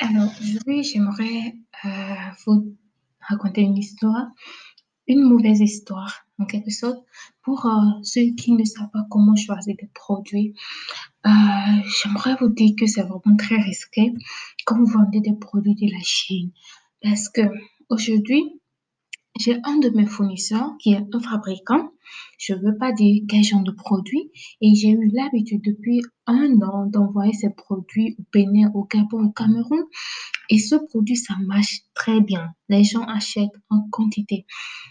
Alors, aujourd'hui, j'aimerais euh, vous raconter une histoire, une mauvaise histoire, en quelque sorte, pour euh, ceux qui ne savent pas comment choisir des produits. Euh, j'aimerais vous dire que c'est vraiment très risqué quand vous vendez des produits de la Chine. Parce que aujourd'hui, j'ai un de mes fournisseurs qui est un fabricant. Je ne veux pas dire quel genre de produit. Et j'ai eu l'habitude depuis un an d'envoyer ces produits au Bénin, au Gabon, au Cameroun. Et ce produit, ça marche très bien. Les gens achètent en quantité.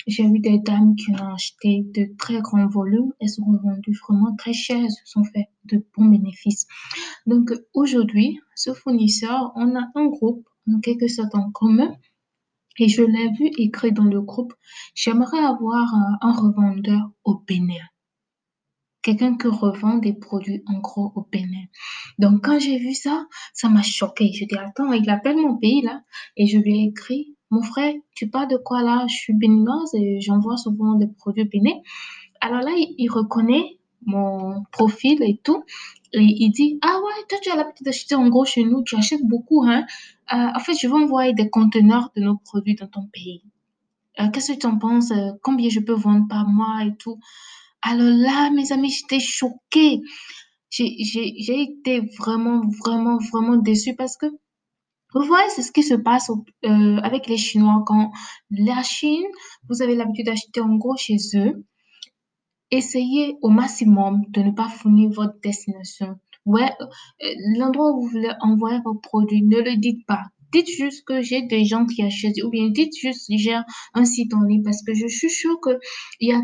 J'ai eu des dames qui ont acheté de très grands volumes. Elles sont revendues vraiment très cher. Elles se sont fait de bons bénéfices. Donc aujourd'hui, ce fournisseur, on a un groupe en quelque sorte en commun et je l'ai vu écrit dans le groupe, j'aimerais avoir un, revendeur au Bénin. Quelqu'un qui revend des produits en gros au Bénin. Donc quand j'ai vu ça, ça m'a choqué. Je dis, attends, il appelle mon pays là. Et je lui ai écrit, mon frère, tu parles de quoi là? Je suis béninoise et j'envoie souvent des produits au Bénin. Alors là, il reconnaît mon profil et tout. Et il dit, ah ouais, toi tu as l'habitude d'acheter en gros chez nous, tu achètes beaucoup, hein. Euh, en fait, je vais envoyer des conteneurs de nos produits dans ton pays. Euh, qu'est-ce que tu en penses? Euh, combien je peux vendre par mois et tout? Alors là, mes amis, j'étais choquée. J'ai été vraiment, vraiment, vraiment déçue parce que, vous voyez, c'est ce qui se passe avec les Chinois. Quand la Chine, vous avez l'habitude d'acheter en gros chez eux, essayez au maximum de ne pas fournir votre destination. Ouais, euh, l'endroit où vous voulez envoyer vos produits, ne le dites pas. Dites juste que j'ai des gens qui achètent ou bien dites juste j'ai un site en ligne parce que je suis sûre que il y a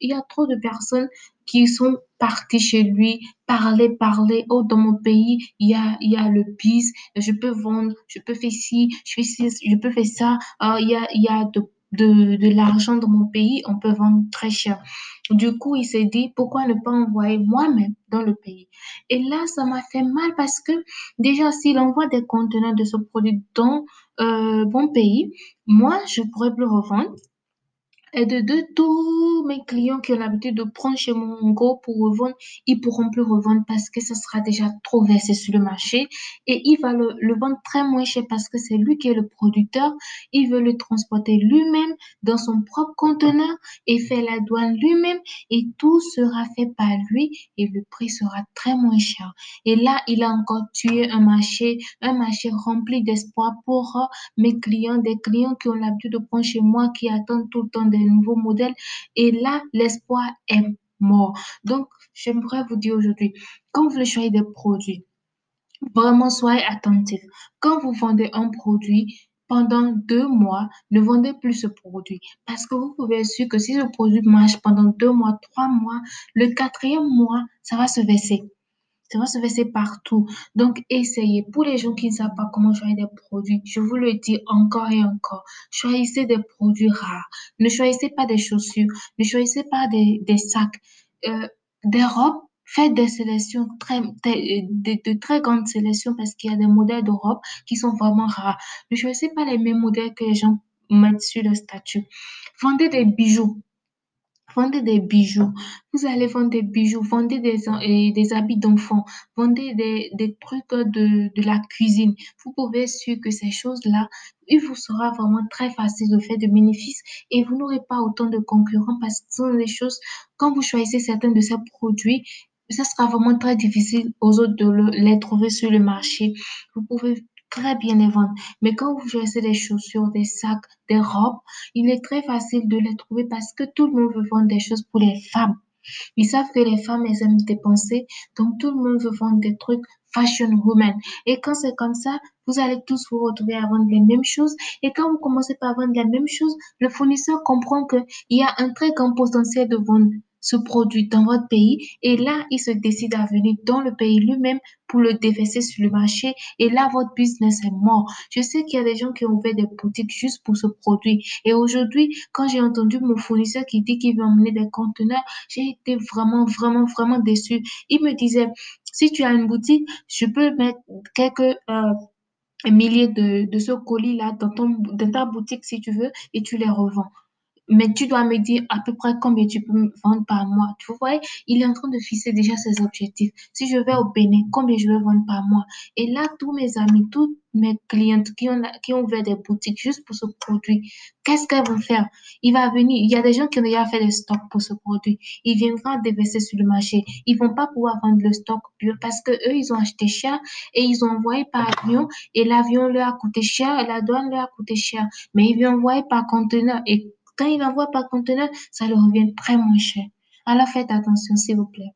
y a trop de personnes qui sont parties chez lui, parler, parler. Oh, dans mon pays, il y a, y a le bis, je peux vendre, je peux faire ci, je fais ci, je peux faire ça. Oh, il y a, y a de de, de l'argent dans mon pays, on peut vendre très cher. Du coup, il s'est dit, pourquoi ne pas envoyer moi-même dans le pays? Et là, ça m'a fait mal parce que déjà, s'il envoie des conteneurs de ce produit dans euh, mon pays, moi, je pourrais plus revendre et de, de tous mes clients qui ont l'habitude de prendre chez mon go pour revendre, ils pourront plus revendre parce que ce sera déjà trop versé sur le marché et il va le, le vendre très moins cher parce que c'est lui qui est le producteur. Il veut le transporter lui-même dans son propre conteneur et faire la douane lui-même et tout sera fait par lui et le prix sera très moins cher. Et là, il a encore tué un marché, un marché rempli d'espoir pour euh, mes clients, des clients qui ont l'habitude de prendre chez moi, qui attendent tout le temps des nouveaux modèles. Et là, l'espoir est mort. Donc, j'aimerais vous dire aujourd'hui, quand vous choisir des produits, vraiment soyez attentifs. Quand vous vendez un produit, pendant deux mois, ne vendez plus ce produit. Parce que vous pouvez être sûr que si ce produit marche pendant deux mois, trois mois, le quatrième mois, ça va se verser. Ça va se verser partout. Donc, essayez. Pour les gens qui ne savent pas comment choisir des produits, je vous le dis encore et encore. Choisissez des produits rares. Ne choisissez pas des chaussures. Ne choisissez pas des, des sacs. Euh, des robes, faites des sélections très, de, très grandes sélections parce qu'il y a des modèles de robes qui sont vraiment rares. Ne choisissez pas les mêmes modèles que les gens mettent sur le statut. Vendez des bijoux. Vendez des bijoux. Vous allez vendre des bijoux, vendez des, des habits d'enfants, vendez des, des trucs de, de la cuisine. Vous pouvez être sûr que ces choses-là, il vous sera vraiment très facile de faire de bénéfices et vous n'aurez pas autant de concurrents parce que ce sont des choses, quand vous choisissez certains de ces produits, ça sera vraiment très difficile aux autres de les trouver sur le marché. Vous pouvez très bien les vendre. Mais quand vous choisissez des chaussures, des sacs, des robes, il est très facile de les trouver parce que tout le monde veut vendre des choses pour les femmes. Ils savent que les femmes, elles aiment dépenser, donc tout le monde veut vendre des trucs fashion woman. Et quand c'est comme ça, vous allez tous vous retrouver à vendre les mêmes choses. Et quand vous commencez par vendre les mêmes choses, le fournisseur comprend qu'il y a un très grand potentiel de vendre ce produit dans votre pays et là, il se décide à venir dans le pays lui-même pour le déverser sur le marché et là, votre business est mort. Je sais qu'il y a des gens qui ont ouvert des boutiques juste pour ce produit et aujourd'hui, quand j'ai entendu mon fournisseur qui dit qu'il veut emmener des conteneurs, j'ai été vraiment, vraiment, vraiment déçue. Il me disait, si tu as une boutique, je peux mettre quelques... Euh, milliers de, de ce colis-là dans, dans ta boutique si tu veux et tu les revends. Mais tu dois me dire à peu près combien tu peux me vendre par mois. Tu vois, il est en train de fixer déjà ses objectifs. Si je vais au Bénin, combien je vais vendre par mois? Et là, tous mes amis, toutes mes clientes qui ont, ouvert des boutiques juste pour ce produit, qu'est-ce qu'elles vont faire? Il va venir, il y a des gens qui ont déjà fait des stocks pour ce produit. Il viendra déverser sur le marché. Ils vont pas pouvoir vendre le stock parce que eux, ils ont acheté cher et ils ont envoyé par avion et l'avion leur a coûté cher et la douane leur a coûté cher. Mais ils vont envoyer par conteneur et quand il envoie par conteneur, ça leur revient très moins cher. Alors faites attention, s'il vous plaît.